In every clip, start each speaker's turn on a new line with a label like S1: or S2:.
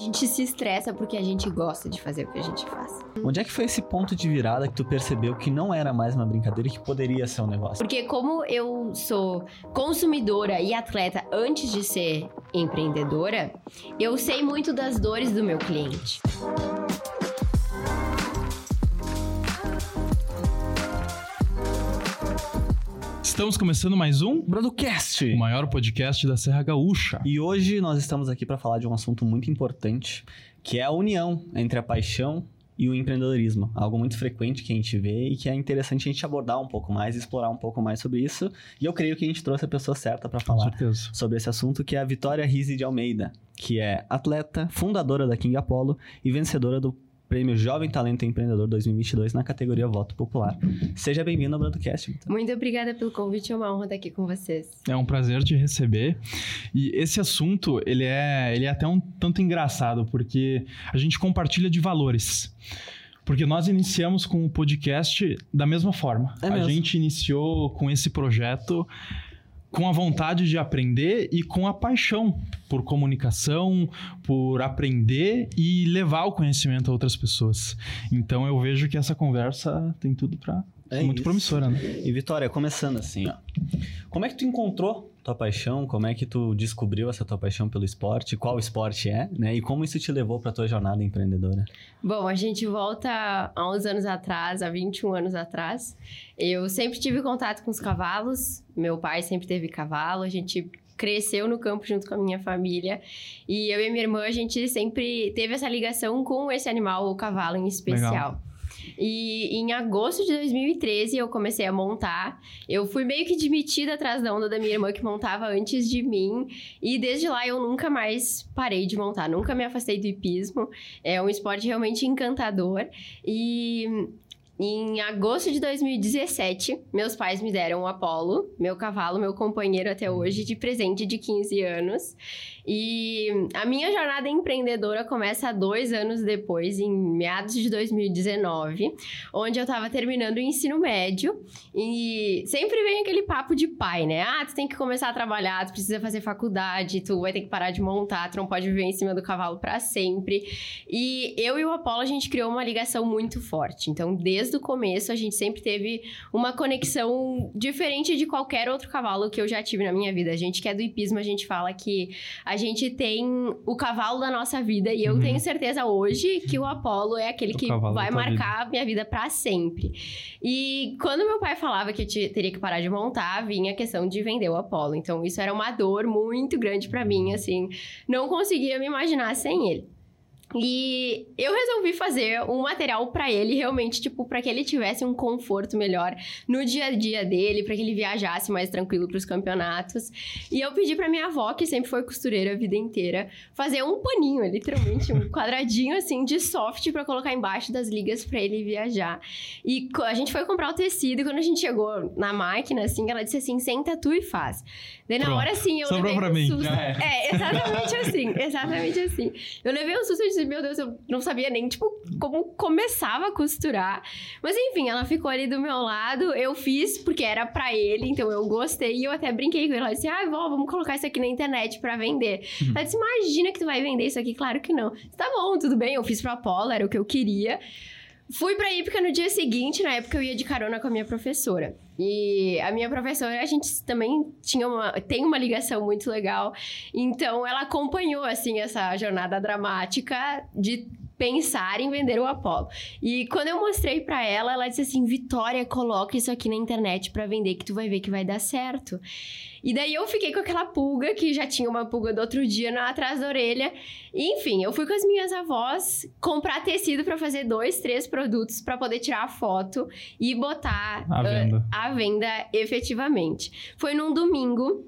S1: A gente se estressa porque a gente gosta de fazer o que a gente faz.
S2: Onde é que foi esse ponto de virada que tu percebeu que não era mais uma brincadeira e que poderia ser um negócio?
S1: Porque como eu sou consumidora e atleta antes de ser empreendedora, eu sei muito das dores do meu cliente.
S3: Estamos começando mais um
S2: Brodocast!
S3: o maior podcast da Serra Gaúcha.
S2: E hoje nós estamos aqui para falar de um assunto muito importante, que é a união entre a paixão e o empreendedorismo. Algo muito frequente que a gente vê e que é interessante a gente abordar um pouco mais, explorar um pouco mais sobre isso. E eu creio que a gente trouxe a pessoa certa para falar sobre esse assunto, que é a Vitória Rizzi de Almeida, que é atleta, fundadora da King Apollo e vencedora do Prêmio Jovem Talento Empreendedor 2022 na categoria Voto Popular. Seja bem-vindo ao Brodocast, Vitor.
S1: Muito obrigada pelo convite, é uma honra estar aqui com vocês.
S3: É um prazer te receber. E esse assunto, ele é, ele é até um tanto engraçado, porque a gente compartilha de valores. Porque nós iniciamos com o podcast da mesma forma.
S2: É
S3: a gente iniciou com esse projeto com a vontade de aprender e com a paixão por comunicação, por aprender e levar o conhecimento a outras pessoas. Então eu vejo que essa conversa tem tudo para
S2: É
S3: muito
S2: isso.
S3: promissora, né?
S2: E Vitória, começando assim, ó. Como é que tu encontrou tua paixão? Como é que tu descobriu essa tua paixão pelo esporte? Qual esporte é, né? E como isso te levou pra tua jornada empreendedora?
S1: Bom, a gente volta há uns anos atrás, há 21 anos atrás. Eu sempre tive contato com os cavalos, meu pai sempre teve cavalo, a gente cresceu no campo junto com a minha família. E eu e minha irmã, a gente sempre teve essa ligação com esse animal, o cavalo em especial. E em agosto de 2013 eu comecei a montar. Eu fui meio que demitida atrás da onda da minha irmã que montava antes de mim. E desde lá eu nunca mais parei de montar, nunca me afastei do hipismo. É um esporte realmente encantador. E em agosto de 2017, meus pais me deram o Apollo, meu cavalo, meu companheiro até hoje, de presente de 15 anos. E a minha jornada empreendedora começa dois anos depois, em meados de 2019, onde eu tava terminando o ensino médio. E sempre vem aquele papo de pai, né? Ah, tu tem que começar a trabalhar, tu precisa fazer faculdade, tu vai ter que parar de montar, tu não pode viver em cima do cavalo para sempre. E eu e o Apollo, a gente criou uma ligação muito forte. Então, desde o começo, a gente sempre teve uma conexão diferente de qualquer outro cavalo que eu já tive na minha vida. A gente que é do hipismo, a gente fala que a gente tem o cavalo da nossa vida. E eu
S3: Uhum.
S1: tenho certeza hoje que o Apollo é aquele
S3: O
S1: que vai marcar a minha vida para sempre. E quando meu pai falava que eu te- teria que parar de montar, vinha a questão de vender o Apollo. Então, isso era uma dor muito grande para mim, assim. Não conseguia me imaginar sem ele. E eu resolvi fazer um material pra ele, realmente, tipo, pra que ele tivesse um conforto melhor no dia a dia dele, pra que ele viajasse mais tranquilo pros campeonatos. E eu pedi pra minha avó, que sempre foi costureira a vida inteira, fazer um paninho, literalmente, um quadradinho assim de soft pra colocar embaixo das ligas pra ele viajar. E a gente foi comprar o tecido e quando a gente chegou na máquina, assim, ela disse assim: senta tu e faz. Daí na
S3: Pronto.
S1: hora assim, eu
S3: Sobrou
S1: levei
S3: pra
S1: um
S3: mim,
S1: susto.
S3: é.
S1: É, exatamente assim, exatamente assim. Eu levei um susto e disse, meu Deus, eu não sabia nem, tipo, como começava a costurar. Mas enfim, ela ficou ali do meu lado, eu fiz porque era pra ele, então eu gostei e eu até brinquei com ela. Ela disse, ai, vó, vamos colocar isso aqui na internet pra vender. Ela disse, imagina que tu vai vender isso aqui? Claro que não. Tá bom, tudo bem, eu fiz pra Apolo, era o que eu queria. Fui pra Ípica no dia seguinte, na época eu ia de carona com a minha professora. E a minha professora, a gente também tinha uma, tem uma ligação muito legal. Então ela acompanhou assim essa jornada dramática de pensar em vender o Apollo. E quando eu mostrei pra ela, ela disse assim: "Vitória, coloca isso aqui na internet pra vender que tu vai ver que vai dar certo". E daí eu fiquei com aquela pulga, que já tinha uma pulga do outro dia na, atrás da orelha. E, enfim, eu fui com as minhas avós comprar tecido pra fazer dois, três produtos pra poder tirar a foto e botar
S3: À
S1: ah,
S3: venda.
S1: à venda efetivamente. Foi num domingo.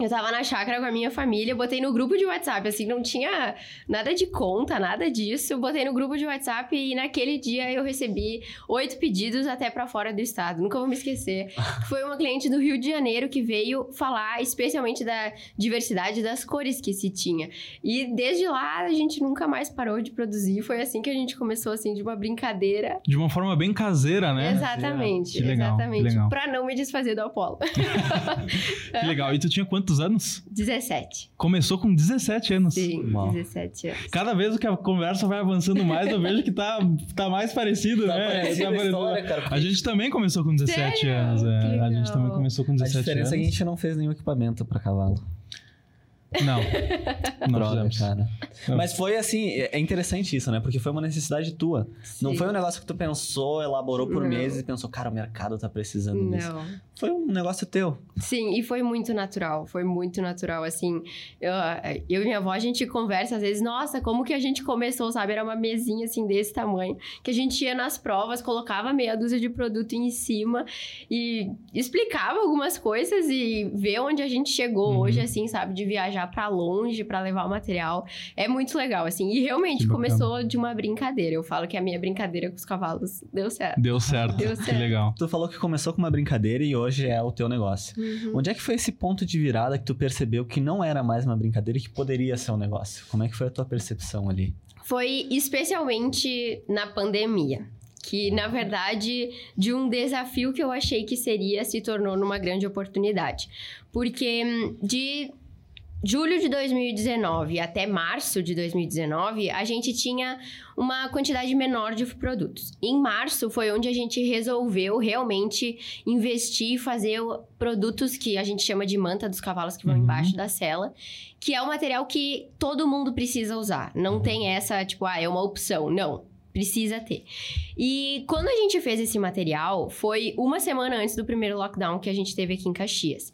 S1: Eu tava na chácara com a minha família, botei no grupo de WhatsApp, assim, não tinha nada de conta, nada disso. Botei no grupo de WhatsApp e naquele dia eu recebi oito pedidos até pra fora do estado. Nunca vou me esquecer. Foi uma cliente do Rio de Janeiro que veio falar especialmente da diversidade das cores que se tinha. E desde lá a gente nunca mais parou de produzir. Foi assim que a gente começou, assim, de uma brincadeira.
S3: De uma forma bem caseira, né?
S1: Exatamente,
S3: Que legal, que
S1: exatamente.
S3: legal.
S1: Pra não me desfazer do Apolo.
S3: Que legal. E tu tinha quantos quantos anos?
S1: 17.
S3: Começou com 17 anos.
S1: Sim,
S2: Uau.
S1: 17 anos.
S3: Cada vez que a conversa vai avançando mais, eu vejo que tá, tá mais parecido,
S2: Tá
S3: né?
S2: parecida a
S3: parecendo.
S2: história, cara, porque
S3: A gente também começou com 17
S1: Sério?
S3: anos. É. A gente também começou com
S2: A
S3: 17
S2: diferença
S3: anos.
S2: é que a gente não fez nenhum equipamento pra cavalo.
S3: Não. Não
S2: Droga,
S3: fizemos.
S2: cara.
S3: Não.
S2: Mas foi assim, é é interessante isso, né? Porque foi uma necessidade tua. Não
S1: Sim.
S2: foi um negócio que tu pensou, elaborou por
S1: Não.
S2: meses e pensou, cara, o mercado tá precisando disso.
S1: Não.
S2: Foi um negócio teu.
S1: Sim, e foi muito natural, foi muito natural, assim, eu, eu e minha avó, a gente conversa às vezes, nossa, como que a gente começou, sabe, era uma mesinha, assim, desse tamanho, que a gente ia nas provas, colocava meia dúzia de produto em cima e explicava algumas coisas e ver onde a gente chegou
S3: Uhum.
S1: hoje, assim, sabe, de viajar pra longe pra levar o material, é muito legal, assim, e realmente
S3: Que bacana.
S1: começou de uma brincadeira, eu falo que a minha brincadeira com os cavalos deu certo.
S3: Deu certo.
S1: Deu
S3: Que
S1: certo.
S3: legal.
S2: Tu falou que começou com uma brincadeira e hoje é o teu negócio.
S1: Uhum.
S2: Onde é que foi esse ponto de virada que tu percebeu que não era mais uma brincadeira e que poderia ser um negócio? Como é que foi a tua percepção ali?
S1: foi especialmente na pandemia. Que, na verdade, de um desafio que eu achei que seria, se tornou numa grande oportunidade. Porque hum, de julho de 2019 até março de 2019, a gente tinha uma quantidade menor de produtos. Em março foi onde a gente resolveu realmente investir e fazer produtos que a gente chama de manta dos cavalos que vão
S3: Uhum.
S1: embaixo da sela, que é um material que todo mundo precisa usar. Não tem essa, tipo, ah, é uma opção. Não. Precisa ter. E quando a gente fez esse material, foi uma semana antes do primeiro lockdown que a gente teve aqui em Caxias.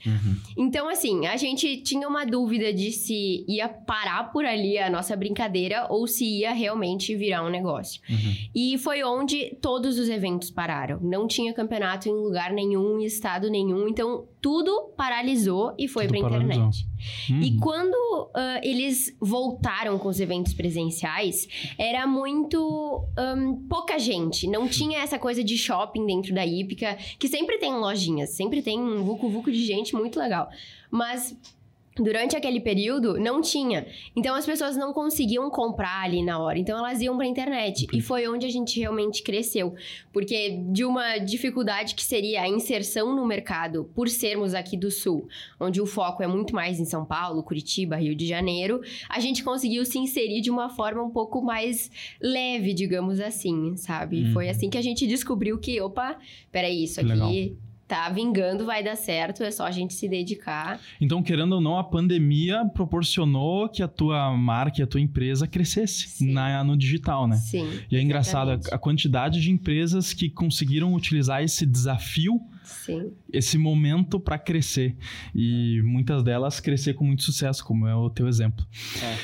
S1: Então, assim, a gente tinha uma dúvida de se ia parar por ali a nossa brincadeira ou se ia realmente virar um negócio. E foi onde todos os eventos pararam. Não tinha campeonato em lugar nenhum, em estado nenhum. Então, tudo paralisou e foi
S3: paralisou.
S1: internet. E
S3: Uhum.
S1: quando ah, eles voltaram com os eventos presenciais, era muito ahn, pouca gente. Não tinha essa coisa de shopping dentro da hípica, que sempre tem lojinhas, sempre tem um vucu-vucu de gente muito legal. Mas Durante aquele período, não tinha. Então, as pessoas não conseguiam comprar ali na hora. Então, elas iam pra internet. E foi onde a gente realmente cresceu. Porque de uma dificuldade que seria a inserção no mercado, por sermos aqui do Sul, onde o foco é muito mais em São Paulo, Curitiba, Rio de Janeiro, a gente conseguiu se inserir de uma forma um pouco mais leve, digamos assim, sabe?
S2: Uhum.
S1: Foi assim que a gente descobriu que, opa, peraí, isso aqui tá vingando, vai dar certo, é só a gente se dedicar.
S3: Então, querendo ou não, a pandemia proporcionou que a tua marca e a tua empresa crescesse
S1: Sim.
S3: na, no digital, né?
S1: Sim.
S3: E é engraçado a, a quantidade de empresas que conseguiram utilizar esse desafio,
S1: Sim.
S3: esse momento para crescer. E muitas delas crescer com muito sucesso, como é o teu exemplo.
S2: É.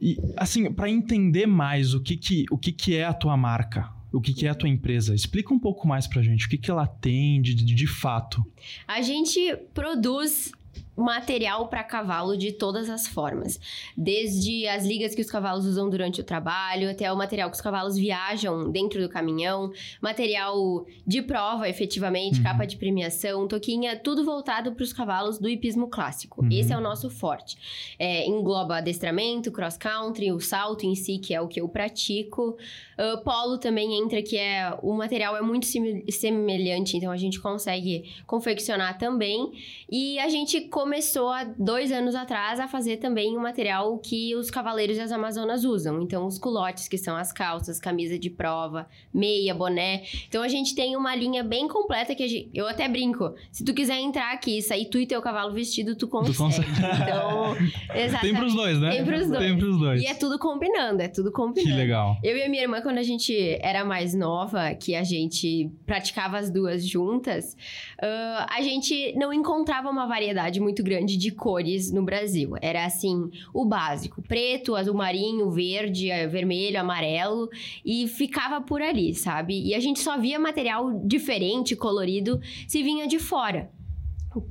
S3: E assim, para entender mais o que que, o que que é a tua marca, o que que é a tua empresa, explica um pouco mais pra gente, o que que ela tem de, de, de fato.
S1: A gente produz material para cavalo de todas as formas, desde as ligas que os cavalos usam durante o trabalho, até o material que os cavalos viajam dentro do caminhão, material de prova, efetivamente,
S3: Uhum.
S1: capa de premiação, toquinha, tudo voltado para os cavalos do hipismo clássico.
S3: Uhum.
S1: Esse é o nosso forte. É, engloba adestramento, cross country, o salto em si, que é o que eu pratico. Ah, polo também entra, que é o material é muito semelhante, então a gente consegue confeccionar também. E a gente começou há dois anos atrás a fazer também o material que os cavaleiros e as amazonas usam. Então, os culotes, que são as calças, camisa de prova, meia, boné. Então, a gente tem uma linha bem completa que a gente- eu até brinco. Se tu quiser entrar aqui e sair tu e teu cavalo vestido, tu consegue.
S3: consegue.
S1: Então, exatamente.
S3: Tem pros dois, né?
S1: Tem pros dois.
S3: Tem pros dois.
S1: E é tudo combinando, é tudo combinando.
S3: Que legal.
S1: Eu e a minha irmã, quando a gente era mais nova, que a gente praticava as duas juntas, ah, a gente não encontrava uma variedade muito grande de cores no Brasil. Era assim, o básico: preto, azul marinho, verde, eh, vermelho, amarelo, e ficava por ali, sabe? E a gente só via material diferente, colorido, se vinha de fora.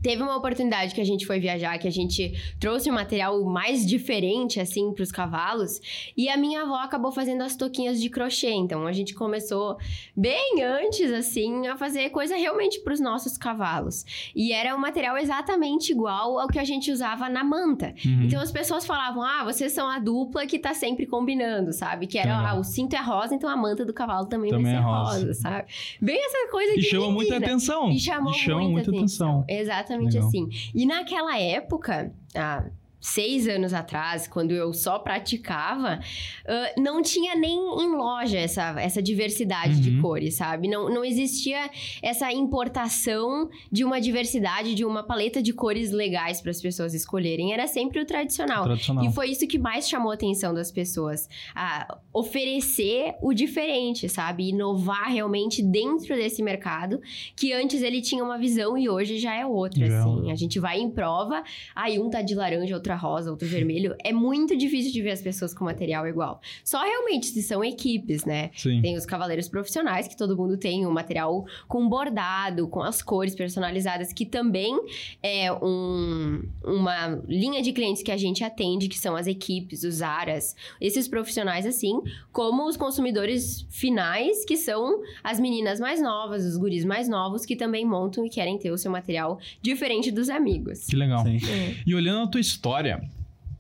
S1: Teve uma oportunidade que a gente foi viajar, que a gente trouxe um material mais diferente, assim, para os cavalos. E a minha avó acabou fazendo as toquinhas de crochê. Então, a gente começou bem antes, assim, a fazer coisa realmente para os nossos cavalos. E era um material exatamente igual ao que a gente usava na manta.
S3: Uhum.
S1: Então, as pessoas falavam, ah, vocês são a dupla que tá sempre combinando, sabe? Que era,
S3: Legal.
S1: ah, o cinto é rosa, então a manta do cavalo também,
S3: Também
S1: vai
S3: é
S1: ser
S3: rosa.
S1: rosa. sabe? Bem essa coisa
S3: E chama muita
S1: menina.
S3: atenção.
S1: E chamou
S3: chama
S1: muita,
S3: muita atenção.
S1: Exatamente
S3: Legal.
S1: assim. E naquela época, há seis anos atrás, quando eu só praticava, uh, não tinha nem em loja essa, essa diversidade
S3: Uhum.
S1: de cores, sabe? Não, não existia essa importação de uma diversidade, de uma paleta de cores legais para as pessoas escolherem. Era sempre o tradicional.
S3: Tradicional.
S1: E foi isso que mais chamou a atenção das pessoas. A oferecer o diferente, sabe? Inovar realmente dentro desse mercado, que antes ele tinha uma visão e hoje já é outra,
S3: Já é
S1: assim. A gente vai em prova, aí um tá de laranja, outra rosa, outro vermelho. É muito difícil de ver as pessoas com material igual. Só realmente se são equipes, né?
S3: Sim.
S1: Tem os cavaleiros profissionais, que todo mundo tem o material com bordado, com as cores personalizadas, que também é um- uma linha de clientes que a gente atende, que são as equipes, os aras, esses profissionais assim, como os consumidores finais, que são as meninas mais novas, os guris mais novos, que também montam e querem ter o seu material diferente dos amigos.
S3: Que legal.
S2: Sim.
S1: É.
S3: E olhando a tua história,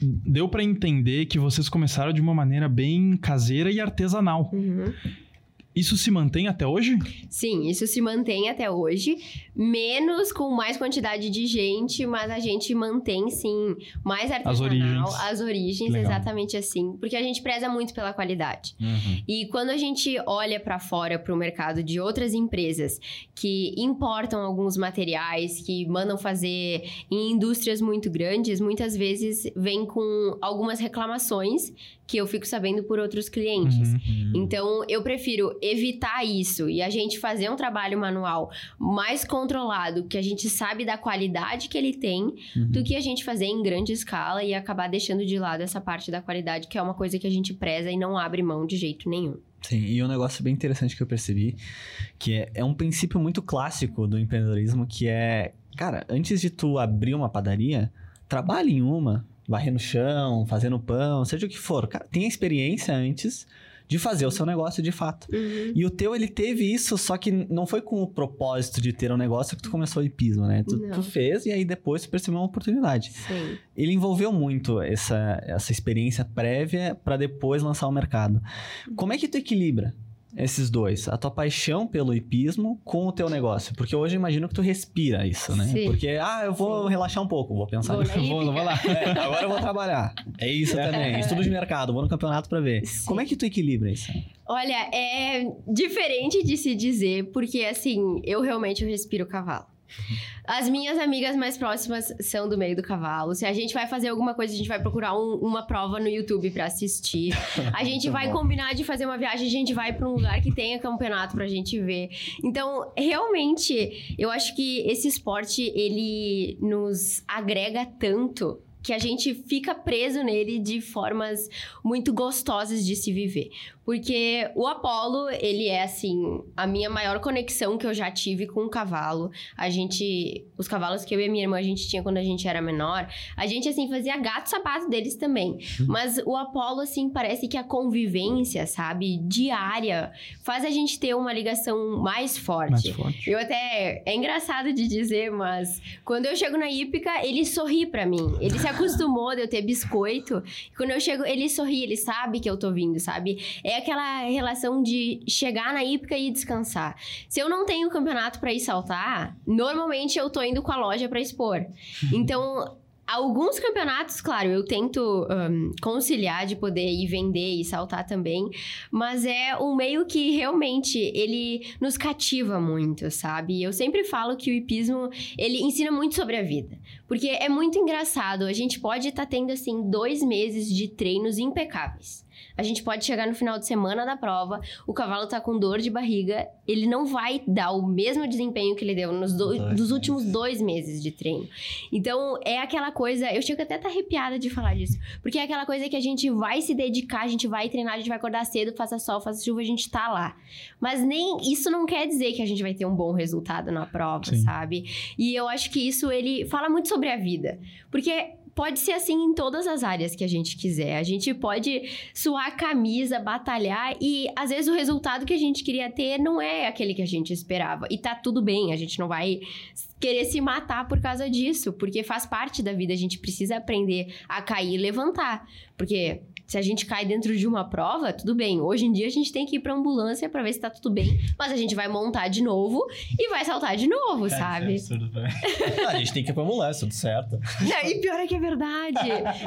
S3: deu pra entender que vocês começaram de uma maneira bem caseira e artesanal.
S1: Uhum.
S3: Isso se mantém até hoje?
S1: Sim, isso se mantém até hoje, menos com mais quantidade de gente, mas a gente mantém sim mais artesanal,
S3: origens.
S1: as origens, exatamente assim, porque a gente preza muito pela qualidade.
S2: Uhum.
S1: E quando a gente olha para fora para o mercado de outras empresas que importam alguns materiais, que mandam fazer em indústrias muito grandes, muitas vezes vem com algumas reclamações que eu fico sabendo por outros clientes.
S3: Uhum.
S1: Então, eu prefiro evitar isso e a gente fazer um trabalho manual mais controlado, que a gente sabe da qualidade que ele tem,
S2: Uhum.
S1: do que a gente fazer em grande escala e acabar deixando de lado essa parte da qualidade, que é uma coisa que a gente preza e não abre mão de jeito nenhum.
S2: Sim, e um negócio bem interessante que eu percebi, que é, é um princípio muito clássico do empreendedorismo, que é, cara, antes de tu abrir uma padaria, trabalhe em uma, varrendo o chão, fazendo pão, seja o que for. Cara, tenha experiência antes de fazer o seu negócio de fato. E o teu, ele teve isso, só que não foi com o propósito de ter um negócio que tu começou o hipismo, né? Tu, tu fez e aí depois tu percebeu uma oportunidade.
S1: Sim.
S2: Ele envolveu muito essa, essa experiência prévia para depois lançar o mercado. Como é que tu equilibra esses dois? A tua paixão pelo hipismo com o teu negócio? Porque hoje eu imagino que tu respira isso, né?
S1: Sim.
S2: Porque, ah, eu vou relaxar um pouco, vou pensar
S1: Vou
S3: Vou, vou lá.
S2: É, agora eu vou trabalhar. É isso também. Estudo de mercado, vou no campeonato para ver.
S1: Sim.
S2: Como é que tu equilibra isso?
S1: Olha, é diferente de se dizer, porque assim, eu realmente eu respiro cavalo. As minhas amigas mais próximas são do meio do cavalo. Se a gente vai fazer alguma coisa, a gente vai procurar um- uma prova no YouTube pra assistir. A gente vai
S2: bom.
S1: combinar de fazer uma viagem, a gente vai pra um lugar que tenha campeonato pra gente ver. Então, realmente, eu acho que esse esporte ele nos agrega tanto que a gente fica preso nele de formas muito gostosas de se viver. Porque o Apollo, ele é assim, a minha maior conexão que eu já tive com o cavalo. A gente, os cavalos que eu e minha irmã a gente tinha quando a gente era menor, a gente assim fazia gato sapato deles também. Mas o Apollo assim, parece que a convivência, sabe, diária, faz a gente ter uma ligação mais forte.
S3: Mais forte.
S1: Eu até. É engraçado de dizer, mas quando eu chego na hípica, ele sorri pra mim. Ele se acostumou de eu ter biscoito. Quando eu chego, ele sorri, ele sabe que eu tô vindo, sabe? É aquela relação de chegar na hípica e descansar. Se eu não tenho campeonato pra ir saltar, normalmente eu tô indo com a loja pra expor. Então. Alguns campeonatos, claro, eu tento ahn, conciliar de poder ir vender e saltar também, mas é um meio que realmente ele nos cativa muito, sabe? Eu sempre falo que o hipismo, ele ensina muito sobre a vida. Porque é muito engraçado, a gente pode estar tendo, assim, dois meses de treinos impecáveis. A gente pode chegar no final de semana da prova, o cavalo tá com dor de barriga, ele não vai dar o mesmo desempenho que ele deu nos do-
S2: Dois
S1: dos últimos
S2: meses.
S1: dois meses de treino. Então, é aquela coisa, eu chego até a estar arrepiada de falar disso, porque é aquela coisa que a gente vai se dedicar, a gente vai treinar, a gente vai acordar cedo, faça sol, faça chuva, a gente tá lá. Mas nem isso não quer dizer que a gente vai ter um bom resultado na prova,
S3: Sim.
S1: sabe? E eu acho que isso ele fala muito sobre a vida, porque pode ser assim em todas as áreas que a gente quiser. A gente pode suar a camisa, batalhar e às vezes o resultado que a gente queria ter não é aquele que a gente esperava. E tá tudo bem, a gente não vai querer se matar por causa disso, porque faz parte da vida, a gente precisa aprender a cair e levantar. Porque se a gente cai dentro de uma prova, tudo bem. Hoje em dia a gente tem que ir pra ambulância pra ver se tá tudo bem, mas a gente vai montar de novo e vai saltar de novo,
S2: É,
S1: sabe?
S2: a gente tem que ir pra ambulância, tudo certo.
S1: Não, e pior é que é verdade.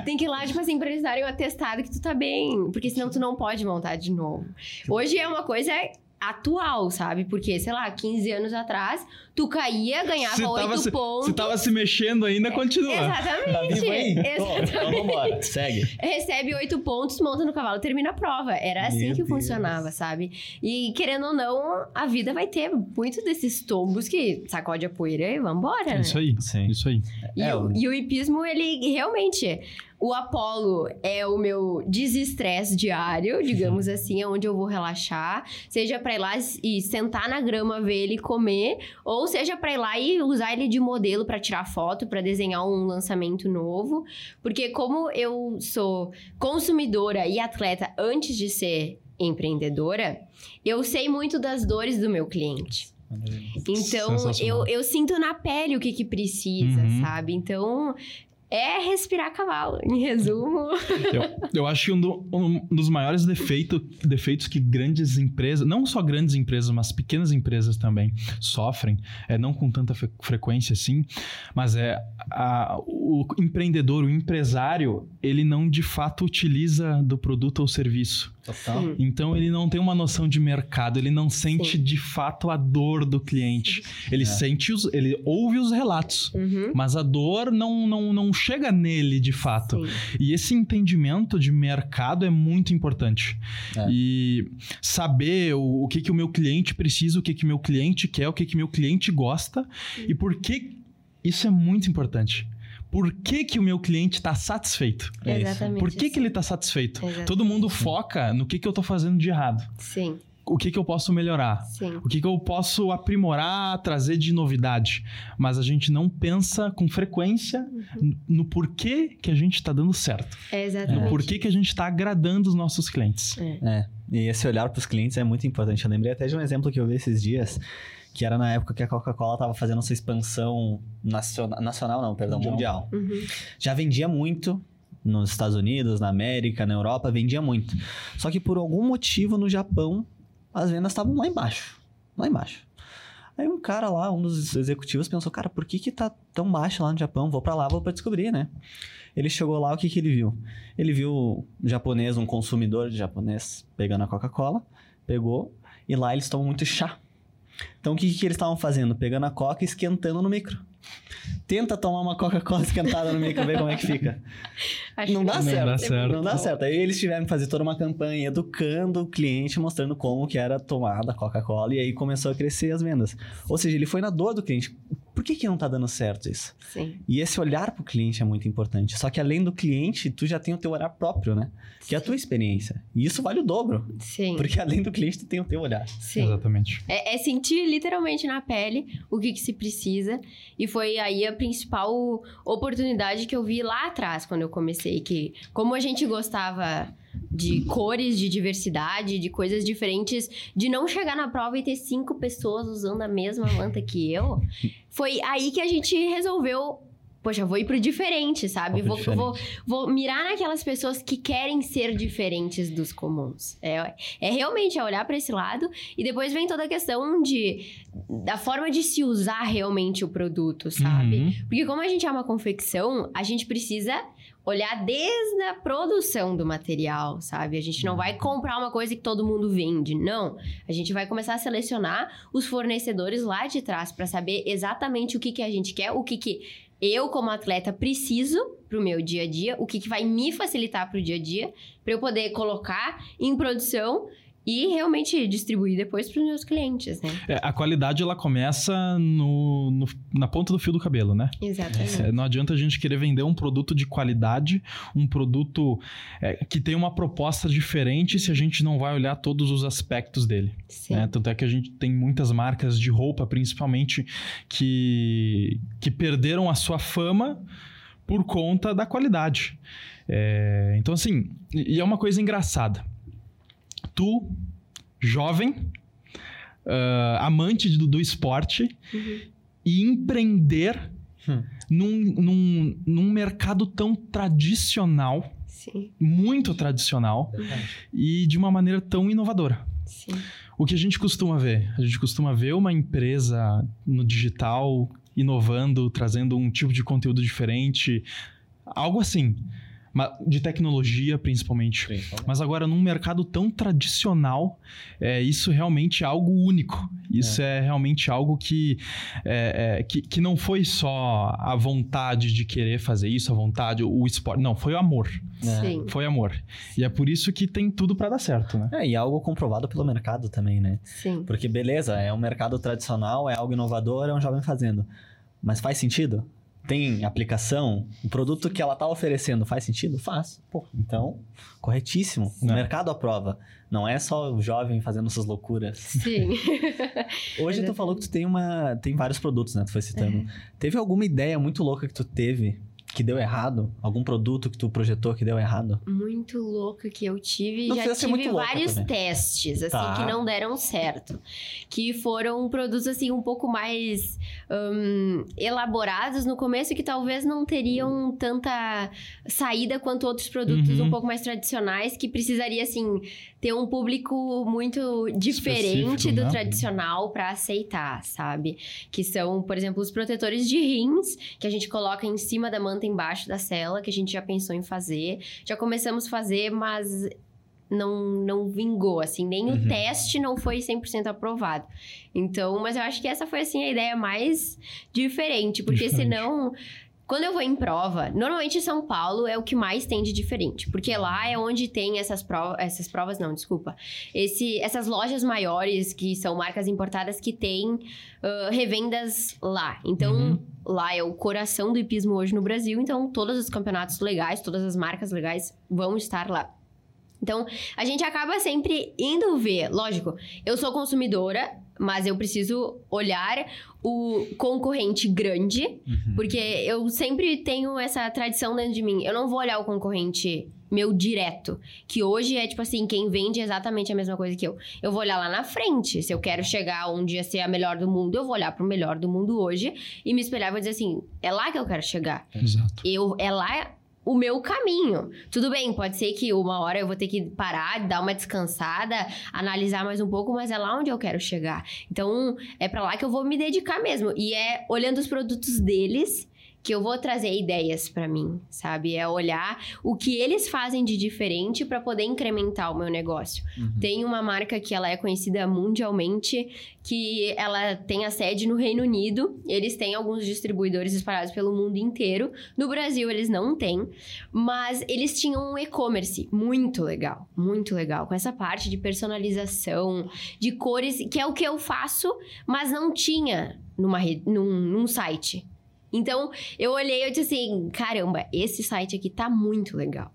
S1: Tem que ir lá, tipo assim, pra eles darem um atestado que tu tá bem. Porque senão tu não pode montar de novo. Hoje é uma coisa atual, sabe? Porque, sei lá, 15 anos atrás, tu caía, ganhava
S3: Se tava
S1: 8
S3: se-
S1: pontos.
S3: Se tava se mexendo ainda, continua.
S1: Exatamente.
S2: Tá? Pô, então
S1: Exatamente.
S2: vambora, segue.
S1: Recebe oito pontos, monta no cavalo, termina a prova. Era assim
S2: Meu
S1: que
S2: Deus.
S1: funcionava, sabe? E querendo ou não, a vida vai ter muito desses tombos que sacode a poeira e vambora,
S3: É
S1: né?
S3: isso aí.
S2: Sim.
S3: Isso aí.
S1: E,
S2: É,
S1: o,
S2: o-
S1: e o hipismo, ele realmente. O Apolo é o meu desestresse diário, digamos assim, onde eu vou relaxar. Seja pra ir lá e sentar na grama, ver ele comer, ou seja pra ir lá e usar ele de modelo pra tirar foto, pra desenhar um lançamento novo. Porque, como eu sou consumidora e atleta antes de ser empreendedora, eu sei muito das dores do meu cliente. Então, eu, eu sinto na pele o que que precisa,
S3: Uhum.
S1: sabe? Então, é respirar cavalo, em resumo.
S3: Eu, eu acho que um, do- um dos maiores defeito, defeitos que grandes empresas, não só grandes empresas, mas pequenas empresas também sofrem, é não com tanta fre- frequência assim, mas é a- o empreendedor, o empresário, ele não de fato utiliza do produto ou serviço.
S2: Total.
S3: Então ele não tem uma noção de mercado, ele não sente
S1: Sim.
S3: de fato a dor do cliente. Ele
S2: É.
S3: sente os, ele ouve os relatos,
S1: Uhum.
S3: mas a dor não, não, não chega nele de fato.
S1: Sim.
S3: E esse entendimento de mercado é muito importante.
S2: É.
S3: E saber o, o que, que o meu cliente precisa, o que, que meu cliente quer, o que, que meu cliente gosta e por que isso é muito importante. Por que, que o meu cliente está satisfeito?
S2: É isso.
S1: Exatamente.
S3: Por que, que ele está satisfeito?
S1: Exatamente.
S3: Todo mundo foca no que, que eu estou fazendo de errado.
S1: Sim,
S3: O que, que eu posso melhorar?
S1: sim.
S3: O que, que eu posso aprimorar, trazer de novidade? Mas a gente não pensa com frequência
S1: Uhum.
S3: no porquê que a gente está dando certo.
S1: É exatamente.
S3: No porquê que a gente está agradando os nossos clientes.
S2: É, e esse olhar para os clientes é muito importante. Eu lembrei até de um exemplo que eu vi esses dias, que era na época que a Coca-Cola estava fazendo sua expansão nacional, nacional não, perdão,
S3: Mundial.
S2: mundial.
S1: Uhum.
S2: Já vendia muito nos Estados Unidos, na América, na Europa, vendia muito. Só que por algum motivo no Japão, as vendas estavam lá embaixo, lá embaixo. Aí um cara lá, um dos executivos pensou, cara, por que que tá tão baixo lá no Japão? Vou pra lá, vou pra descobrir, né? Ele chegou lá, o que que ele viu? Ele viu um japonês, um consumidor de japonês pegando a Coca-Cola, pegou, e lá eles tomam muito chá. Então o que que eles estavam fazendo? Pegando a Coca e esquentando no micro. Tenta tomar uma Coca-Cola esquentada no micro, ver como é que fica.
S1: Acho
S2: Não
S1: que
S2: dá
S3: Não
S2: certo.
S3: dá certo.
S2: Não dá certo. Aí eles tiveram que fazer toda uma campanha educando o cliente, mostrando como que era tomada a Coca-Cola, e aí começou a crescer as vendas. Ou seja, ele foi na dor do cliente. Por que, que não tá dando certo isso?
S1: Sim.
S2: E esse olhar pro cliente é muito importante. Só que além do cliente, tu já tem o teu olhar próprio, né? Que é a tua experiência. E isso vale o dobro.
S1: Sim.
S2: Porque além do cliente, tu tem o teu olhar.
S1: Sim.
S3: Exatamente.
S1: É, é sentir literalmente na pele o que, que se precisa. E foi aí a principal oportunidade que eu vi lá atrás, quando eu comecei. Que como a gente gostava de cores, de diversidade, de coisas diferentes, de não chegar na prova e ter cinco pessoas usando a mesma manta que eu, foi aí que a gente resolveu. Poxa, vou ir pro diferente, sabe? Vou
S2: pro
S1: vou, vou mirar naquelas pessoas que querem ser diferentes dos comuns. É, é realmente é olhar para esse lado e depois vem toda a questão de da forma de se usar realmente o produto, sabe?
S3: Uhum.
S1: Porque como a gente é uma confecção, a gente precisa olhar desde a produção do material, sabe? A gente não vai comprar uma coisa que todo mundo vende, não. A gente vai começar a selecionar os fornecedores lá de trás para saber exatamente o que, que a gente quer, o que, que eu como atleta preciso pro meu dia a dia, o que, que vai me facilitar pro dia a dia, para eu poder colocar em produção e realmente distribuir depois para os meus clientes, né?
S3: É, a qualidade ela começa no, no- na ponta do fio do cabelo, né?
S1: Exatamente.
S3: É, não adianta a gente querer vender um produto de qualidade, um produto é, que tem uma proposta diferente se a gente não vai olhar todos os aspectos dele.
S1: Sim.
S3: né? Tanto é que a gente tem muitas marcas de roupa, principalmente, que, que perderam a sua fama por conta da qualidade. É, então, assim, e e é uma coisa engraçada. Tu, jovem, ah, amante do, do esporte,
S1: Uhum.
S3: e empreender
S2: Hum.
S3: num, num, num mercado tão tradicional
S1: Sim,
S3: muito tradicional e de uma maneira tão inovadora.
S1: sim.
S3: O que a gente costuma ver? A gente costuma ver uma empresa no digital inovando, trazendo um tipo de conteúdo diferente, algo assim. De tecnologia, principalmente. Mas agora, num mercado tão tradicional, é, isso realmente é algo único. Isso é, realmente algo que, é, é, que, que não foi só a vontade de querer fazer isso, a vontade, o esporte. Não, foi o amor.
S2: É.
S1: Sim,
S3: Foi amor. E é por isso que tem tudo pra dar certo, né?
S2: É, e algo comprovado pelo mercado também, né?
S1: sim.
S2: Porque beleza, é um mercado tradicional, é algo inovador, é um jovem fazendo. Mas faz sentido? Tem aplicação? O produto que ela tá oferecendo faz sentido? Faz. Pô, então, corretíssimo. O
S3: É.
S2: mercado aprova. Não é só o jovem fazendo essas loucuras.
S1: Sim.
S2: Hoje tu falou que tu tem uma. Tem vários produtos, né? Tu foi citando. Teve alguma ideia muito louca que tu teve que deu errado? Algum produto que tu projetou que deu errado?
S1: muito louca que eu tive.
S2: Não
S1: já tive vários
S2: também.
S1: testes, assim,
S2: Tá.
S1: que não deram certo. Que foram produtos, assim, um pouco mais hum, elaborados no começo, que talvez não teriam tanta saída quanto outros produtos
S3: Uhum.
S1: um pouco mais tradicionais, que precisaria, assim, ter um público muito diferente
S3: Específico,
S1: do
S3: né?
S1: tradicional para aceitar, sabe? Que são, por exemplo, os protetores de rins, que a gente coloca em cima da manta embaixo da cela, que a gente já pensou em fazer. Já começamos a fazer, mas não, não vingou, assim, nem
S2: Uhum.
S1: o teste não foi 100% aprovado. Então, mas eu acho que essa foi, assim, a ideia mais diferente, porque
S3: Diferente.
S1: senão... Quando eu vou em prova, normalmente São Paulo é o que mais tem de diferente, porque lá é onde tem essas provas, essas provas não, desculpa, esse, essas lojas maiores que são marcas importadas que têm ah, revendas lá. Então,
S3: Uhum.
S1: lá é o coração do hipismo hoje no Brasil, então todos os campeonatos legais, todas as marcas legais vão estar lá. Então, a gente acaba sempre indo ver. Lógico, eu sou consumidora, mas eu preciso olhar o concorrente grande, porque eu sempre tenho essa tradição dentro de mim. Eu não vou olhar o concorrente meu direto, que hoje é tipo assim, quem vende exatamente a mesma coisa que eu. Eu vou olhar lá na frente. Se eu quero chegar um dia ser a melhor do mundo, eu vou olhar pro melhor do mundo hoje e me espelhar e vou dizer assim: é lá que eu quero chegar
S3: Exato.
S1: eu é lá o meu caminho. Tudo bem, pode ser que uma hora eu vou ter que parar, dar uma descansada, analisar mais um pouco, mas é lá onde eu quero chegar. Então, é pra lá que eu vou me dedicar mesmo. E é olhando os produtos deles que eu vou trazer ideias pra mim, sabe? É olhar o que eles fazem de diferente pra poder incrementar o meu negócio.
S2: Uhum.
S1: Tem uma marca que ela é conhecida mundialmente, que ela tem a sede no Reino Unido. Eles têm alguns distribuidores espalhados pelo mundo inteiro. No Brasil eles não têm, mas eles tinham um e-commerce muito legal, muito legal, com essa parte de personalização, de cores, que é o que eu faço, mas não tinha numa rede, num, num site. Então, eu olhei e disse assim, caramba, esse site aqui tá muito legal.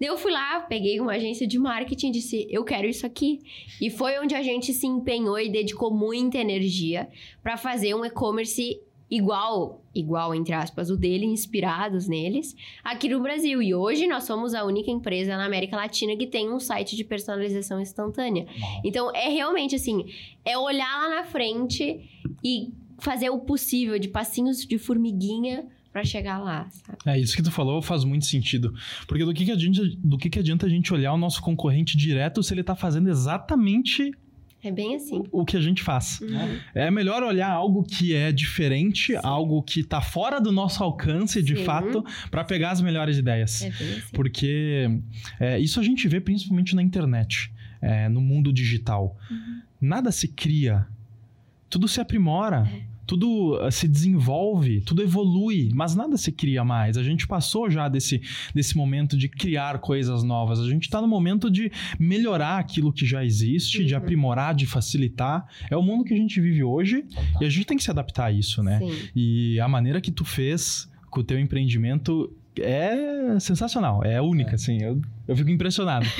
S1: Daí eu fui lá, peguei uma agência de marketing e disse, eu quero isso aqui. E foi onde a gente se empenhou e dedicou muita energia para fazer um e-commerce igual, igual entre aspas, o dele, inspirados neles, aqui no Brasil. E hoje nós somos a única empresa na América Latina que tem um site de personalização instantânea. Então é realmente assim, é olhar lá na frente e fazer o possível de passinhos de formiguinha para chegar lá, sabe?
S3: É, isso que tu falou faz muito sentido. Porque do que, que, adianta, do que, que adianta a gente olhar o nosso concorrente direto se ele tá fazendo exatamente
S1: É bem assim.
S3: o que a gente faz?
S1: Uhum.
S3: É melhor olhar algo que é diferente, algo que tá fora do nosso alcance de
S1: Sim.
S3: fato, para pegar as melhores ideias.
S1: É bem assim.
S3: Porque é, isso a gente vê principalmente na internet, é, no mundo digital.
S1: Uhum.
S3: Nada se cria, tudo se aprimora.
S1: É.
S3: Tudo uh, se desenvolve, tudo evolui, mas nada se cria mais. A gente passou já desse, desse momento de criar coisas novas. A gente está no momento de melhorar aquilo que já existe, de
S1: Uhum.
S3: aprimorar, de facilitar. É o mundo que a gente vive hoje e a gente tem que se adaptar a isso, né?
S1: Sim.
S3: E a maneira que tu fez com o teu empreendimento é sensacional, é única, assim. Eu, eu fico impressionado.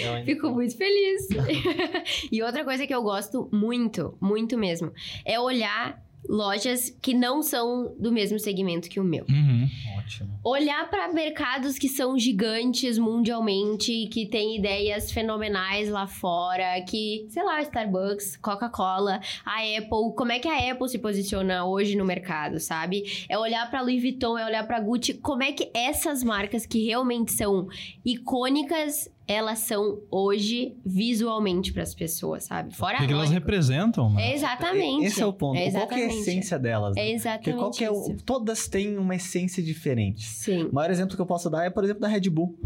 S2: Eu
S1: Fico muito feliz. e outra coisa que eu gosto muito, muito mesmo, é olhar lojas que não são do mesmo segmento que o meu.
S3: Uhum.
S2: Ótimo.
S1: Olhar para mercados que são gigantes mundialmente, que têm ideias fenomenais lá fora, que, sei lá, Starbucks, Coca-Cola, a Apple, como é que a Apple se posiciona hoje no mercado, sabe? É olhar para Louis Vuitton, é olhar para Gucci, como é que essas marcas que realmente são icônicas elas são hoje visualmente para as pessoas, sabe? Fora
S3: O que, que elas representam, né?
S1: Exatamente.
S2: Esse é o ponto. Qual que é a
S1: Exatamente.
S2: essência delas? né?
S1: É
S2: Porque
S1: exatamente
S2: qual que é o-
S1: isso.
S2: Todas têm uma essência diferente.
S1: Sim.
S2: O maior exemplo que eu posso dar é, por exemplo, da Red Bull.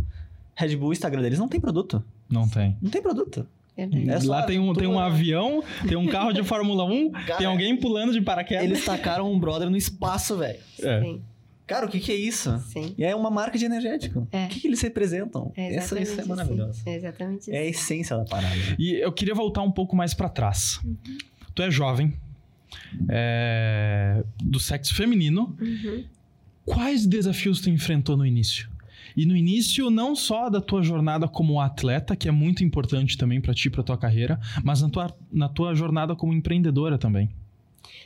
S2: Red Bull, o Instagram deles não tem produto.
S3: Não tem.
S2: Não tem produto. É só
S3: Lá tem um, tem um
S2: aventura.
S3: avião, tem um carro de Fórmula 1,
S2: Cara,
S3: tem alguém pulando de paraquedas.
S2: Eles tacaram um brother no espaço, velho.
S3: É.
S1: Sim,
S2: Cara, o que, que é isso?
S1: sim.
S2: E é uma marca de energético.
S1: É.
S2: O que, que eles representam?
S1: É
S2: Isso,
S1: exatamente
S2: isso é
S1: assim.
S2: maravilhoso.
S1: É exatamente isso.
S2: É a essência da parada.
S3: E eu queria voltar um pouco mais pra trás.
S1: Uhum.
S3: Tu é jovem, é, do sexo feminino.
S1: Uhum.
S3: Quais desafios tu enfrentou no início? E no início, não só da tua jornada como atleta, que é muito importante também pra ti, pra tua carreira, mas na tua, na tua jornada como empreendedora também.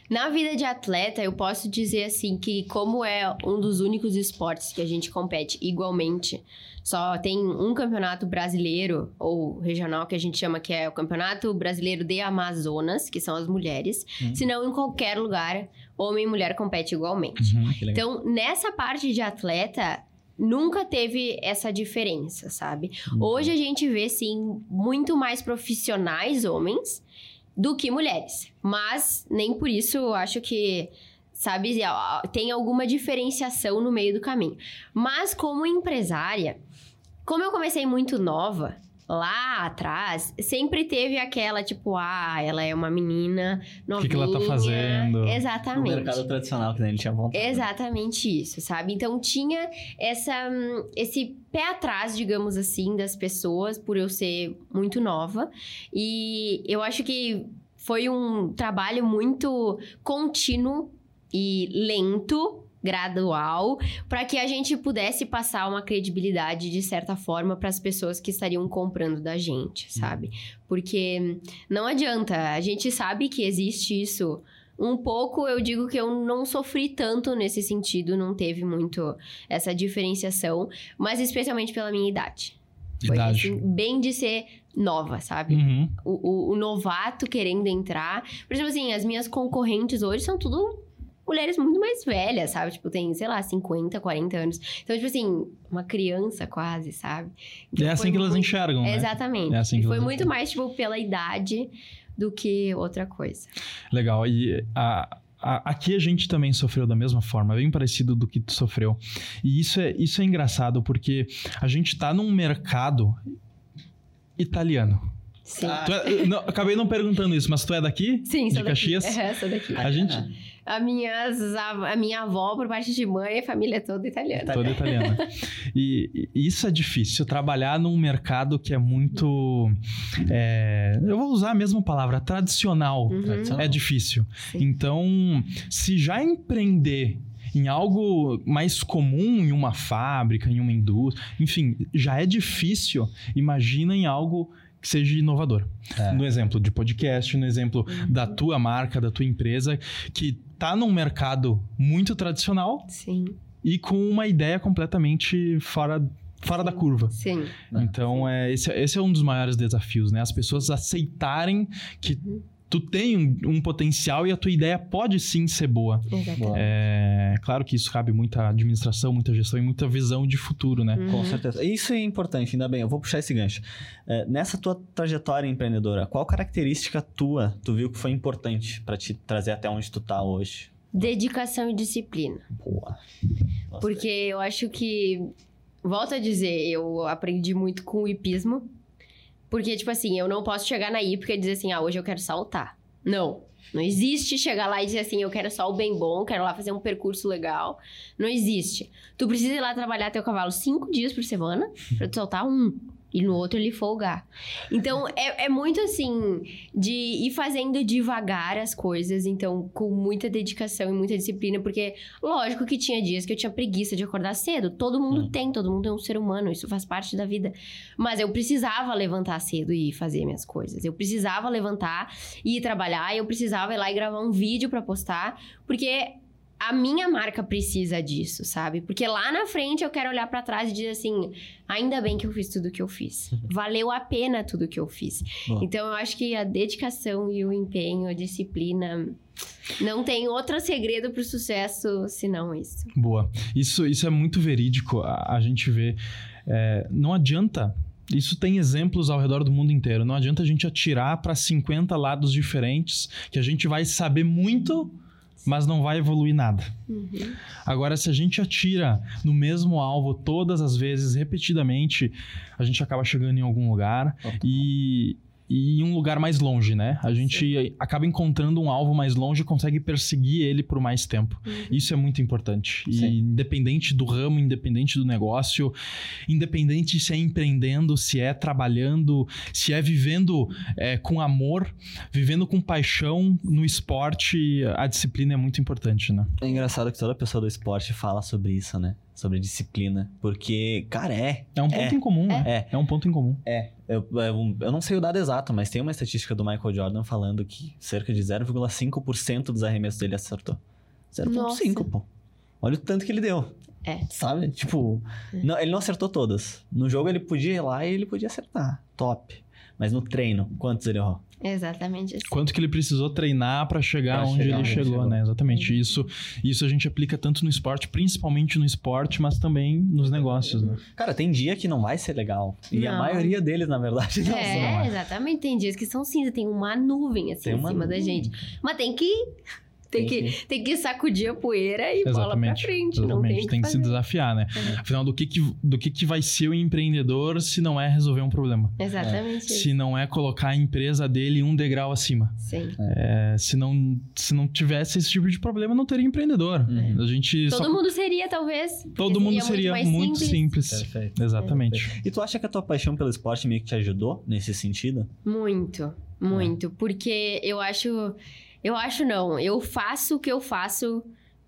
S1: Na vida de atleta, eu posso dizer assim que como é um dos únicos esportes que a gente compete igualmente, só tem um campeonato brasileiro ou regional que a gente chama que é o Campeonato Brasileiro de Amazonas, que são as mulheres,
S2: Hum.
S1: senão em qualquer lugar, homem e mulher compete igualmente.
S3: Uhum.
S1: Então, nessa parte de atleta, nunca teve essa diferença, sabe?
S2: Uhum.
S1: Hoje a gente vê, sim, muito mais profissionais homens do que mulheres. Mas nem por isso acho que, sabe, tem alguma diferenciação no meio do caminho. Mas como empresária, como eu comecei muito nova, lá atrás, sempre teve aquela, tipo, ah, ela é uma menina
S3: O
S1: novinha.
S3: que, que ela tá fazendo?
S2: No
S1: Exatamente.
S2: mercado tradicional, que nem ele tinha vontade.
S1: Exatamente isso, sabe? Então tinha essa, esse pé atrás, digamos assim, das pessoas, por eu ser muito nova. E eu acho que foi um trabalho muito contínuo e lento. Gradual, para que a gente pudesse passar uma credibilidade de certa forma para as pessoas que estariam comprando da gente, sabe? Porque não adianta, a gente sabe que existe isso um pouco eu digo que eu não sofri tanto nesse sentido, não teve muito essa diferenciação, mas especialmente pela minha idade. Foi,
S3: Idade.
S1: assim, bem de ser nova, sabe?
S3: Uhum.
S1: O, o- o novato querendo entrar. Por exemplo, assim, as minhas concorrentes hoje são tudo mulheres muito mais velhas, sabe? Tipo, tem, sei lá, 50, 40 anos. Então, tipo assim, uma criança quase, sabe? Então,
S3: é assim que elas
S1: muito-
S3: enxergam, né?
S1: Exatamente.
S3: É assim que
S1: E foi
S3: elas
S1: muito
S3: enxergam.
S1: mais, tipo, pela idade do que outra coisa.
S3: Legal. E a- aqui a gente também sofreu da mesma forma, bem parecido do que tu sofreu. E isso é, isso é engraçado, porque a gente tá num mercado italiano.
S1: Sim.
S2: Ah,
S3: Tu é- não, acabei não perguntando isso, mas tu é daqui?
S1: Sim,
S3: De
S1: sou daqui.
S3: Caxias?
S1: É, sou daqui.
S3: A gente-
S1: A, minhas, a, a minha avó, por parte de mãe, a família é toda italiana.
S3: Toda italiana. E, e isso é difícil, trabalhar num mercado que é muito. é, eu vou usar a mesma palavra, tradicional.
S1: Uhum.
S2: Tradicional.
S3: É difícil.
S1: Sim.
S3: Então, se já empreender em algo mais comum, em uma fábrica, em uma indústria, enfim, já é difícil, imagina em algo que seja inovador.
S2: É.
S3: No exemplo de podcast, no exemplo
S1: Uhum.
S3: da tua marca, da tua empresa, que tá num mercado muito tradicional
S1: Sim,
S3: e com uma ideia completamente fora, fora da curva.
S1: sim.
S3: Então, é, esse, esse é um dos maiores desafios, né? As pessoas aceitarem que
S1: Uhum.
S3: Tu tem um, um potencial e a tua ideia pode sim ser boa.
S1: Exatamente.
S3: É claro que isso cabe muita administração, muita gestão e muita visão de futuro, né?
S1: Uhum.
S2: Com certeza. Isso é importante, ainda bem. Eu vou puxar esse gancho. É, nessa tua trajetória empreendedora, qual característica tua tu viu que foi importante pra te trazer até onde tu tá hoje?
S1: Dedicação e disciplina.
S2: Boa. Gostei.
S1: Porque eu acho que, volto a dizer, eu aprendi muito com o hipismo. Porque, tipo assim, eu não posso chegar na hípica e dizer assim, ah, hoje eu quero saltar. Não. Não existe chegar lá e dizer assim, eu quero só o bem bom, quero lá fazer um percurso legal. Não existe. Tu precisa ir lá trabalhar teu cavalo cinco dias por semana pra tu soltar um. E no outro ele folgar. Então, é, é muito assim, de ir fazendo devagar as coisas, então, com muita dedicação e muita disciplina, porque, lógico que tinha dias que eu tinha preguiça de acordar cedo. Todo mundo
S2: Hum.
S1: tem, todo mundo é um ser humano, isso faz parte da vida. Mas eu precisava levantar cedo e fazer minhas coisas. Eu precisava levantar e ir trabalhar, eu precisava ir lá e gravar um vídeo pra postar, porque a minha marca precisa disso, sabe? Porque lá na frente eu quero olhar pra trás e dizer assim: ainda bem que eu fiz tudo que eu fiz. Valeu a pena tudo que eu fiz.
S2: Bom.
S1: Então eu acho que a dedicação e o empenho, a disciplina. Não tem outro segredo pro sucesso senão isso.
S3: Boa. Isso, isso é muito verídico. A, a gente vê. é, não adianta. Isso tem exemplos ao redor do mundo inteiro. Não adianta a gente atirar para 50 lados diferentes, que a gente vai saber muito, mas não vai evoluir nada.
S1: Uhum.
S3: Agora, se a gente atira no mesmo alvo todas as vezes, repetidamente, a gente acaba chegando em algum lugar e, e em um lugar mais longe, né? A gente acaba encontrando um alvo mais longe e consegue perseguir ele por mais tempo.
S1: Uhum.
S3: Isso é muito importante. E
S2: Sim.
S3: independente do ramo, independente do negócio, independente se é empreendendo, se é trabalhando, se é vivendo é, com amor, vivendo com paixão no esporte, a disciplina é muito importante, né?
S2: É engraçado que toda pessoa do esporte fala sobre isso, né? Sobre disciplina. Porque, cara, é.
S3: É um ponto
S2: É.
S3: em comum, né?
S2: É.
S3: É um ponto em comum.
S2: É. Eu, eu, eu não sei o dado exato, mas tem uma estatística do Michael Jordan falando que cerca de 0,5% dos arremessos dele acertou. 0,5,
S1: Nossa.
S2: pô. Olha o tanto que ele deu.
S1: É.
S2: Sabe? Tipo, não, ele não acertou todas. No jogo ele podia ir lá e ele podia acertar. Top. Mas no treino, quantos ele errou?
S1: Exatamente assim.
S3: Quanto que ele precisou treinar pra chegar
S2: Pra
S3: onde
S2: chegar
S3: ele
S2: onde
S3: chegou,
S2: chegou.
S3: né? Exatamente. Isso, isso a gente aplica tanto no esporte, principalmente no esporte, mas também nos negócios, né?
S2: Cara, tem dia que não vai ser legal. E a
S1: Não.
S2: maioria deles, na verdade, não
S1: É,
S2: são.
S1: exatamente. Tem dias que são cinza, tem uma nuvem assim
S2: Tem
S1: em
S2: uma
S1: cima da
S2: nuvem.
S1: gente. Mas tem que. Tem,
S2: Tem
S1: que, tem que sacudir a poeira e bola pra
S3: Exatamente.
S1: frente. Não
S3: Exatamente.
S1: tem,
S3: Tem que se
S1: fazer.
S3: desafiar, né?
S1: Uhum.
S3: Afinal, do que, que, do que, que vai ser o empreendedor se não é resolver um problema?
S1: Exatamente. isso.
S3: Se não é colocar a empresa dele um degrau acima.
S1: Sim.
S3: É, se, não, se não tivesse esse tipo de problema, não teria empreendedor.
S2: Uhum.
S3: A gente
S1: Todo
S3: só...
S1: mundo seria, talvez.
S3: Todo mundo seria
S1: mais
S3: muito simples.
S2: Perfeito.
S3: Exatamente.
S2: E tu acha que a tua paixão pelo esporte meio que te ajudou nesse sentido?
S1: Muito, muito. Porque eu acho. Eu acho não. Eu faço o que eu faço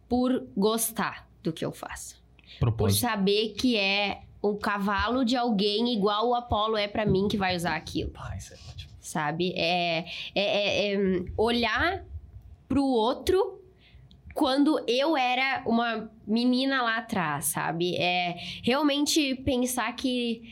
S1: por gostar do que eu faço. Por
S3: Propósito.
S1: saber que é um cavalo de alguém igual o Apolo é pra mim que vai usar aquilo.
S2: Pá, isso é ótimo.
S1: sabe? É, é- é- é, olhar pro outro quando eu era uma menina lá atrás, sabe? É realmente pensar que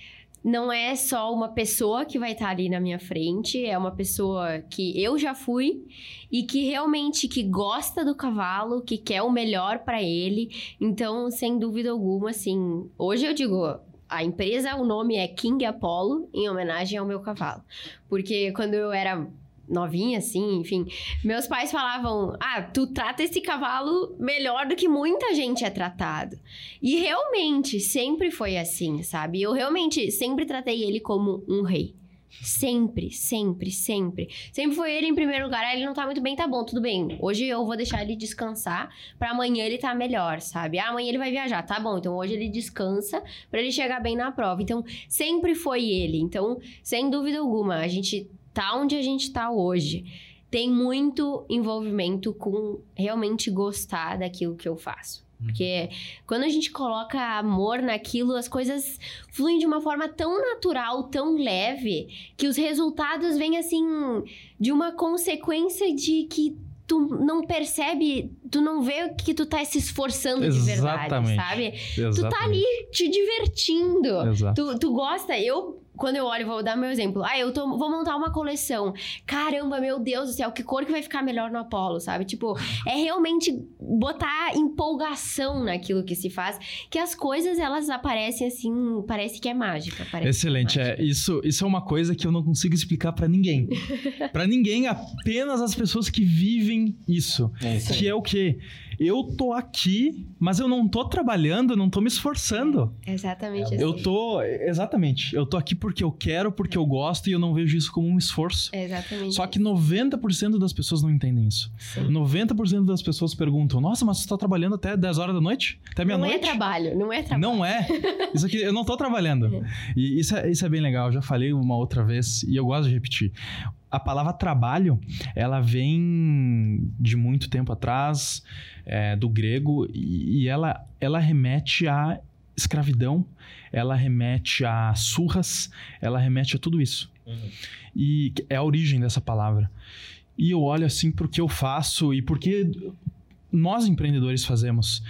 S1: não é só uma pessoa que vai estar ali na minha frente, é uma pessoa que eu já fui e que realmente que gosta do cavalo, que quer o melhor pra ele. Então, sem dúvida alguma, assim, hoje eu digo, a empresa, o nome é King Apollo, em homenagem ao meu cavalo. Porque quando eu era novinha, assim, enfim, meus pais falavam: Ah, tu trata esse cavalo melhor do que muita gente é tratado. E realmente, sempre foi assim, sabe? Eu realmente sempre tratei ele como um rei. Sempre, sempre, sempre. Sempre foi ele em primeiro lugar. Ah, ele não tá muito bem, tá bom, tudo bem. Hoje eu vou deixar ele descansar pra amanhã ele tá melhor, sabe? Ah, amanhã ele vai viajar, tá bom. Então hoje ele descansa pra ele chegar bem na prova. Então sempre foi ele. Então, sem dúvida alguma, a gente tá onde a gente tá hoje. Tem muito envolvimento com realmente gostar daquilo que eu faço. Porque quando a gente coloca amor naquilo, as coisas fluem de uma forma tão natural, tão leve, que os resultados vêm assim de uma consequência de que tu não percebe, tu não vê que tu tá se esforçando de verdade,
S3: Exatamente.
S1: sabe?
S3: Exatamente.
S1: Tu tá ali te divertindo.
S3: Exato.
S1: Tu, tu gosta? Eu, quando eu olho, vou dar meu exemplo. Ah, eu tô, vou montar uma coleção. Caramba, meu Deus do céu, que cor que vai ficar melhor no Apollo, sabe? Tipo, é realmente botar empolgação naquilo que se faz, que as coisas elas aparecem assim, parece que é mágica. Parece
S3: Excelente. É, isso, isso é uma coisa que eu não consigo explicar pra ninguém. Pra ninguém, apenas as pessoas que vivem isso.
S2: É isso.
S3: Que é o quê? Eu tô aqui, mas eu não tô trabalhando, eu não tô me esforçando.
S1: Exatamente
S2: É,
S1: assim.
S3: Eu tô. Exatamente. Eu tô aqui porque eu quero, porque eu gosto e eu não vejo isso como um esforço.
S1: É Exatamente.
S3: Só que 90% das pessoas não entendem isso.
S1: Sim.
S3: 90% das pessoas perguntam: Nossa, mas você tá trabalhando até 10 horas da noite? Até
S1: Não é
S3: meia-noite?
S1: trabalho, não é trabalho.
S3: Não é. Isso aqui, eu não tô trabalhando. E isso é, isso é bem legal. Eu já falei uma outra vez e eu gosto de repetir. A palavra trabalho, ela vem de muito tempo atrás, é, do grego, e, e ela, ela remete à escravidão, ela remete a surras, ela remete a tudo isso. E é a origem dessa palavra. E eu olho assim porque eu faço e porque nós empreendedores fazemos.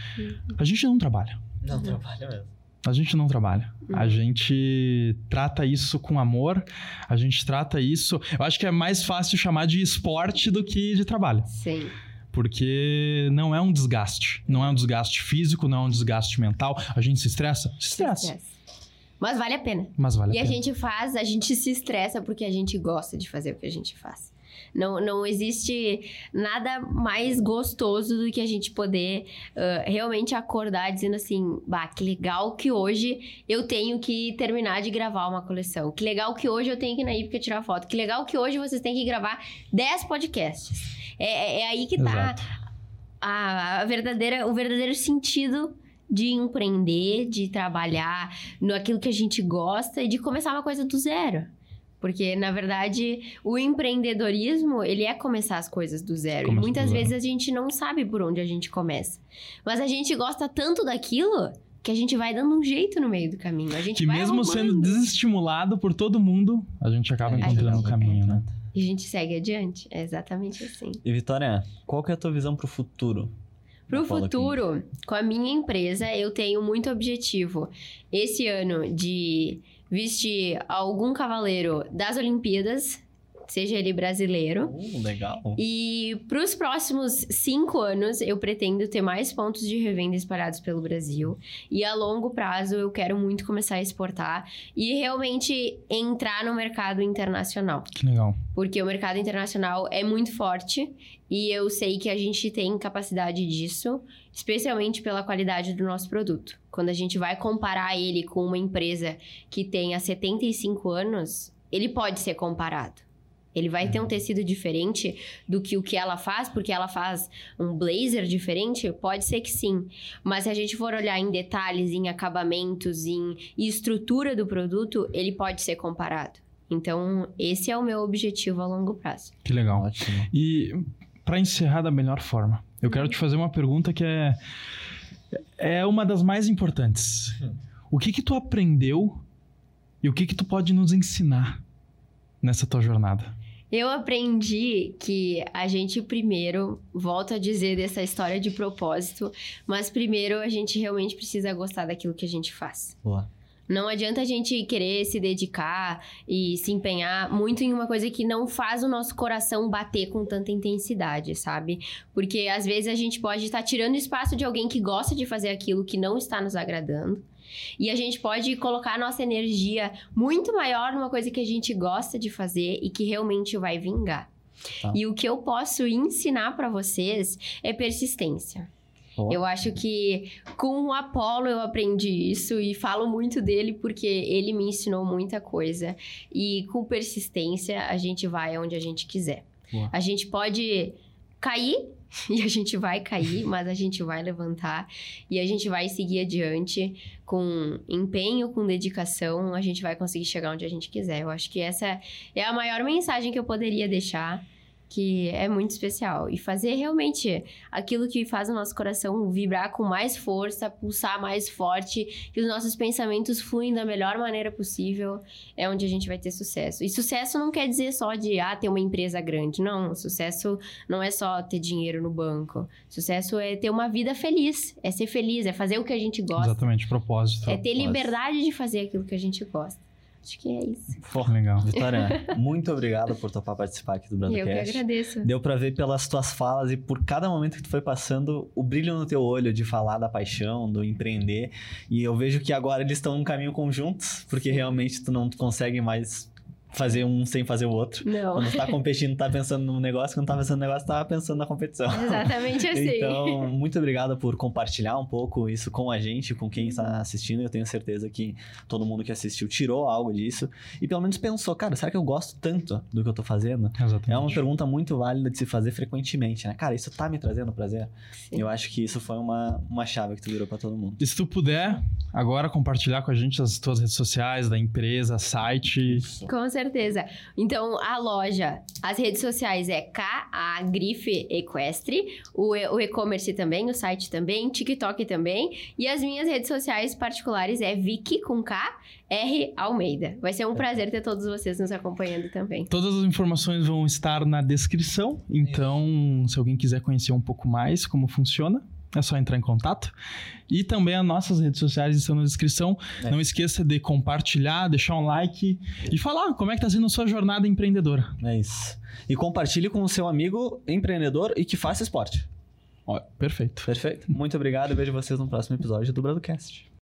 S3: A gente não trabalha.
S2: Não trabalha mesmo.
S3: A gente não trabalha. A
S1: Uhum.
S3: gente trata isso com amor. A gente trata isso. Eu acho que é mais fácil chamar de esporte do que de trabalho.
S1: Sim.
S3: Porque não é um desgaste. Não é um desgaste físico, não é um desgaste mental. A gente se estressa? Se estressa.
S1: Estresse. Mas vale a pena.
S3: Mas vale
S1: E
S3: a
S1: a gente faz, a gente se estressa porque a gente gosta de fazer o que a gente faz. Não, não existe nada mais gostoso do que a gente poder ah, realmente acordar dizendo assim: bah, que legal que hoje eu tenho que terminar de gravar uma coleção. Que legal que hoje eu tenho que ir na Ípica tirar foto. Que legal que hoje vocês têm que gravar 10 podcasts. É, é- é aí que tá
S3: Exato.
S1: a, a verdadeira, o verdadeiro sentido de empreender, de trabalhar no aquilo que a gente gosta e de começar uma coisa do zero. Porque, na verdade, o empreendedorismo, ele é começar as coisas do zero.
S3: Começa
S1: e muitas vezes a gente não sabe por onde a gente começa. Mas a gente gosta tanto daquilo que a gente vai dando um jeito no meio do caminho. A gente
S3: Que
S1: vai
S3: mesmo sendo
S1: arrumando.
S3: desestimulado por todo mundo, a gente acaba
S2: É,
S3: encontrando o caminho, né?
S1: E a gente segue adiante. É exatamente assim.
S2: E Vitória, qual que é a tua visão pro futuro?
S1: Pro
S2: da Paula
S1: futuro, com a minha empresa, eu tenho muito objetivo esse ano de vestir algum cavaleiro das Olimpíadas, seja ele brasileiro.
S2: Uh, legal.
S1: E para os próximos cinco anos, eu pretendo ter mais pontos de revenda espalhados pelo Brasil. E a longo prazo, eu quero muito começar a exportar e realmente entrar no mercado internacional
S3: Que legal.
S1: porque o mercado internacional é muito forte e eu sei que a gente tem capacidade disso, especialmente pela qualidade do nosso produto. Quando a gente vai comparar ele com uma empresa que tenha 75 anos, ele pode ser comparado. Ele vai ter um tecido diferente do que o que ela faz, porque ela faz um blazer diferente? Pode ser que sim. Mas se a gente for olhar em detalhes, em acabamentos, em estrutura do produto, ele pode ser comparado. Então, esse é o meu objetivo a longo prazo.
S3: Que legal.
S2: Ótimo.
S3: E para encerrar da melhor forma, eu quero te fazer uma pergunta que é é uma das mais importantes. O que que tu aprendeu e o que que tu pode nos ensinar nessa tua jornada?
S1: Eu aprendi que a gente primeiro, volto a dizer dessa história de propósito, mas primeiro a gente realmente precisa gostar daquilo que a gente faz.
S2: Boa.
S1: Não adianta a gente querer se dedicar e se empenhar muito em uma coisa que não faz o nosso coração bater com tanta intensidade, sabe? Porque às vezes a gente pode estar tirando espaço de alguém que gosta de fazer aquilo que não está nos agradando. E a gente pode colocar a nossa energia muito maior numa coisa que a gente gosta de fazer e que realmente vai vingar.
S2: Tá.
S1: E o que eu posso ensinar para vocês é persistência. Eu acho que com o Apollo eu aprendi isso e falo muito dele porque ele me ensinou muita coisa. E com persistência a gente vai aonde a gente quiser. A gente pode cair e a gente vai cair, mas a gente vai levantar e a gente vai seguir adiante com empenho, com dedicação, a gente vai conseguir chegar onde a gente quiser. Eu acho que essa é a maior mensagem que eu poderia deixar, que é muito especial. E fazer realmente aquilo que faz o nosso coração vibrar com mais força, pulsar mais forte, que os nossos pensamentos fluem da melhor maneira possível, é onde a gente vai ter sucesso. E sucesso não quer dizer só de ah, ter uma empresa grande. Não, sucesso não é só ter dinheiro no banco. Sucesso é ter uma vida feliz, é ser feliz, é fazer o que a gente gosta,
S3: Exatamente, propósito.
S1: é ter
S2: Propósito.
S1: liberdade de fazer aquilo que a gente gosta. Acho que é isso.
S2: Pô,
S3: Legal.
S2: Vitória, muito obrigado por topar participar aqui do
S1: E eu que
S2: Brandcast.
S1: agradeço.
S2: Deu pra ver pelas tuas falas e por cada momento que tu foi passando o brilho no teu olho de falar da paixão, do empreender. E eu vejo que agora eles estão num caminho conjuntos, porque realmente tu não consegue mais fazer um sem fazer o outro.
S1: Não.
S2: Quando você tá competindo, tá pensando no negócio, quando tá pensando no negócio, tá pensando na competição.
S1: Exatamente assim.
S2: Então, muito obrigado por compartilhar um pouco isso com a gente, com quem está assistindo. Eu tenho certeza que todo mundo que assistiu tirou algo disso e pelo menos pensou, cara, será que eu gosto tanto do que eu tô fazendo?
S3: Exatamente.
S2: É uma pergunta muito válida de se fazer frequentemente, né? Cara, isso tá me trazendo prazer?
S1: Sim.
S2: Eu acho que isso foi uma, uma chave que tu virou pra todo mundo.
S3: E se tu puder, agora compartilhar com a gente as tuas redes sociais, da empresa, site.
S1: Com certeza. Então, a loja, as redes sociais é K, a Grife Equestre, o o e-commerce também, o site também, TikTok também. E as minhas redes sociais particulares é Vicky com K, R Almeida. Vai ser um prazer ter todos vocês nos acompanhando também.
S3: Todas as informações vão estar na descrição. Então, se alguém quiser conhecer um pouco mais como funciona, é só entrar em contato. E também as nossas redes sociais estão na descrição.
S2: É.
S3: Não esqueça de compartilhar, deixar um like e falar como é que tá sendo a sua jornada empreendedora.
S2: É isso. E compartilhe com o seu amigo empreendedor e que faça esporte.
S3: Ó, perfeito.
S2: Perfeito? Muito obrigado e vejo vocês no próximo episódio do BradoCast.